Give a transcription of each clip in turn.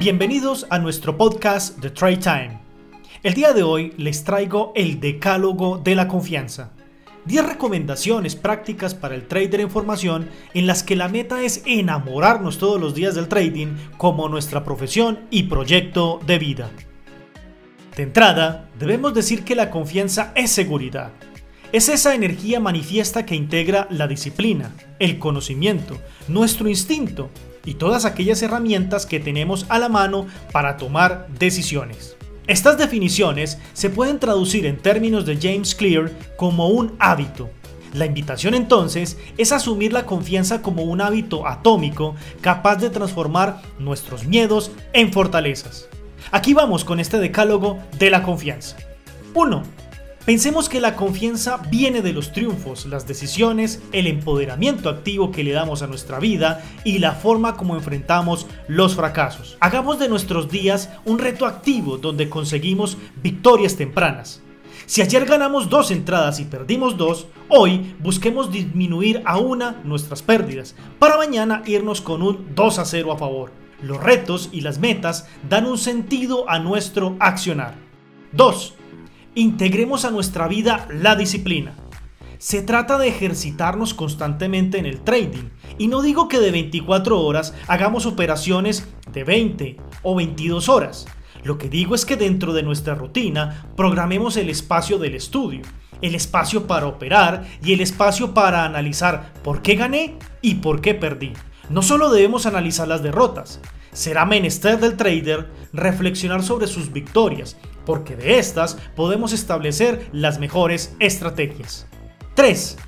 Bienvenidos a nuestro podcast The Trade Time. El día de hoy les traigo el decálogo de la confianza. 10 recomendaciones prácticas para el trader en formación en las que la meta es enamorarnos todos los días del trading como nuestra profesión y proyecto de vida. De entrada, debemos decir que la confianza es seguridad. Es esa energía manifiesta que integra la disciplina, el conocimiento, nuestro instinto y todas aquellas herramientas que tenemos a la mano para tomar decisiones. Estas definiciones se pueden traducir en términos de James Clear como un hábito. La invitación entonces es asumir la confianza como un hábito atómico capaz de transformar nuestros miedos en fortalezas. Aquí vamos con este decálogo de la confianza. 1. Pensemos que la confianza viene de los triunfos, las decisiones, el empoderamiento activo que le damos a nuestra vida y la forma como enfrentamos los fracasos. Hagamos de nuestros días un reto activo donde conseguimos victorias tempranas. Si ayer ganamos dos entradas y perdimos dos, hoy busquemos disminuir a una nuestras pérdidas, para mañana irnos con un 2 a 0 a favor. Los retos y las metas dan un sentido a nuestro accionar. 2 integremos a nuestra vida la disciplina. Se trata de ejercitarnos constantemente en el trading. Y no digo que de 24 horas hagamos operaciones de 20 o 22 horas. Lo que digo es que dentro de nuestra rutina programemos el espacio del estudio, el espacio para operar y el espacio para analizar por qué gané y por qué perdí. No solo debemos analizar las derrotas, será menester del trader reflexionar sobre sus victorias porque de estas podemos establecer las mejores estrategias. 3.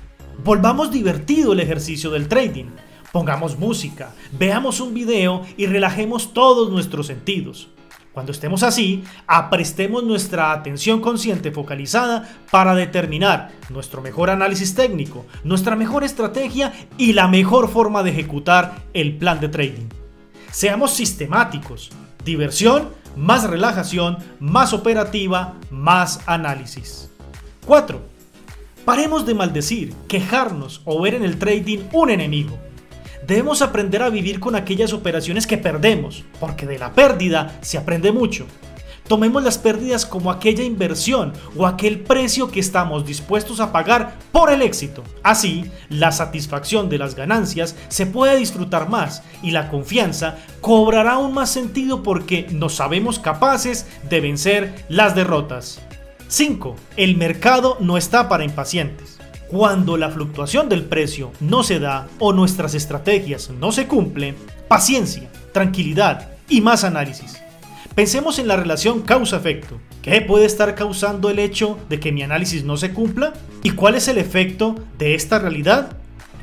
Volvamos divertido el ejercicio del trading. Pongamos música, veamos un video y relajemos todos nuestros sentidos. Cuando estemos así, aprestemos nuestra atención consciente focalizada para determinar nuestro mejor análisis técnico, nuestra mejor estrategia y la mejor forma de ejecutar el plan de trading. Seamos sistemáticos. Diversión más relajación, más operativa, más análisis. 4. Paremos de maldecir, quejarnos o ver en el trading un enemigo. Debemos aprender a vivir con aquellas operaciones que perdemos, porque de la pérdida se aprende mucho. Tomemos las pérdidas como aquella inversión o aquel precio que estamos dispuestos a pagar por el éxito. Así, la satisfacción de las ganancias se puede disfrutar más y la confianza cobrará aún más sentido porque nos sabemos capaces de vencer las derrotas. 5. El mercado no está para impacientes. Cuando la fluctuación del precio no se da o nuestras estrategias no se cumplen, paciencia, tranquilidad y más análisis. Pensemos en la relación causa-efecto. ¿Qué puede estar causando el hecho de que mi análisis no se cumpla? ¿Y cuál es el efecto de esta realidad?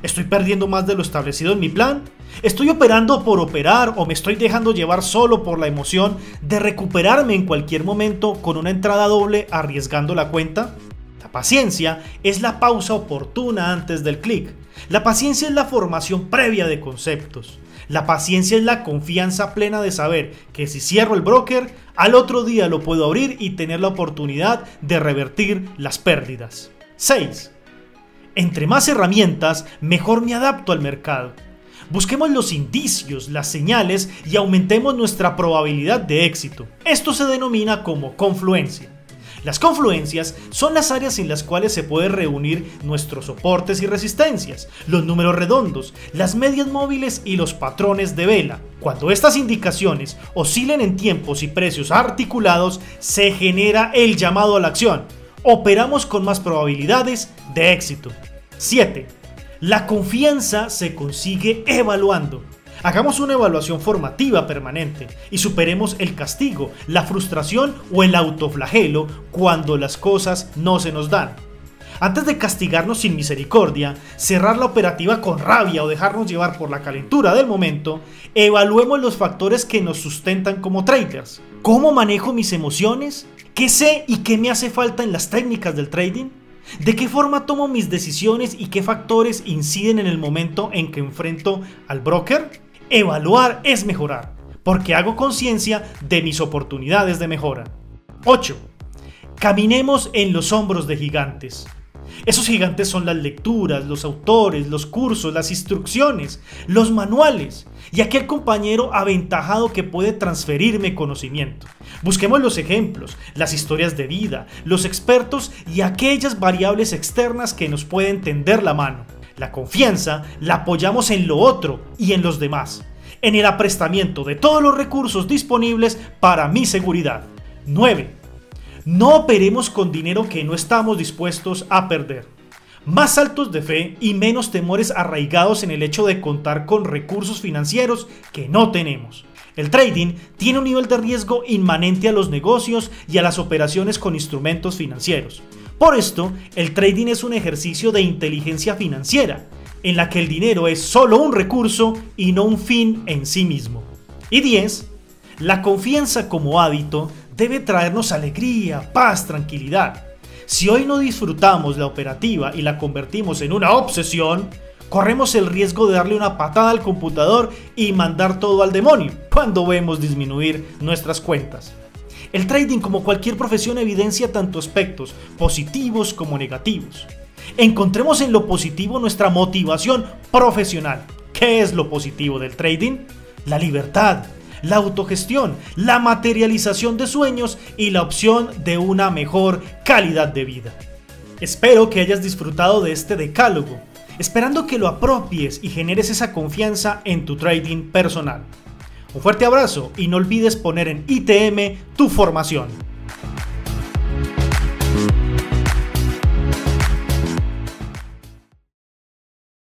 ¿Estoy perdiendo más de lo establecido en mi plan? ¿Estoy operando por operar o me estoy dejando llevar solo por la emoción de recuperarme en cualquier momento con una entrada doble arriesgando la cuenta? La paciencia es la pausa oportuna antes del clic. La paciencia es la formación previa de conceptos. La paciencia es la confianza plena de saber que si cierro el broker, al otro día lo puedo abrir y tener la oportunidad de revertir las pérdidas. 6. Entre más herramientas, mejor me adapto al mercado. Busquemos los indicios, las señales y aumentemos nuestra probabilidad de éxito. Esto se denomina como confluencia. Las confluencias son las áreas en las cuales se puede reunir nuestros soportes y resistencias, los números redondos, las medias móviles y los patrones de vela. Cuando estas indicaciones oscilen en tiempos y precios articulados, se genera el llamado a la acción. Operamos con más probabilidades de éxito. 7. La confianza se consigue evaluando. Hagamos una evaluación formativa permanente y superemos el castigo, la frustración o el autoflagelo cuando las cosas no se nos dan. Antes de castigarnos sin misericordia, cerrar la operativa con rabia o dejarnos llevar por la calentura del momento, evaluemos los factores que nos sustentan como traders. ¿Cómo manejo mis emociones? ¿Qué sé y qué me hace falta en las técnicas del trading? ¿De qué forma tomo mis decisiones y qué factores inciden en el momento en que enfrento al broker? Evaluar es mejorar, porque hago conciencia de mis oportunidades de mejora. 8. Caminemos en los hombros de gigantes. Esos gigantes son las lecturas, los autores, los cursos, las instrucciones, los manuales y aquel compañero aventajado que puede transferirme conocimiento. Busquemos los ejemplos, las historias de vida, los expertos y aquellas variables externas que nos pueden tender la mano. La confianza la apoyamos en lo otro y en los demás, en el aprestamiento de todos los recursos disponibles para mi seguridad. 9. No operemos con dinero que no estamos dispuestos a perder. Más altos de fe y menos temores arraigados en el hecho de contar con recursos financieros que no tenemos. El trading tiene un nivel de riesgo inmanente a los negocios y a las operaciones con instrumentos financieros. Por esto, el trading es un ejercicio de inteligencia financiera, en la que el dinero es solo un recurso y no un fin en sí mismo. Y 10. La confianza como hábito debe traernos alegría, paz, tranquilidad. Si hoy no disfrutamos la operativa y la convertimos en una obsesión, corremos el riesgo de darle una patada al computador y mandar todo al demonio cuando vemos disminuir nuestras cuentas. El trading, como cualquier profesión, evidencia tanto aspectos positivos como negativos. Encontremos en lo positivo nuestra motivación profesional. ¿Qué es lo positivo del trading? La libertad, la autogestión, la materialización de sueños y la opción de una mejor calidad de vida. Espero que hayas disfrutado de este decálogo, esperando que lo apropies y generes esa confianza en tu trading personal. Un fuerte abrazo y no olvides poner en ITM tu formación.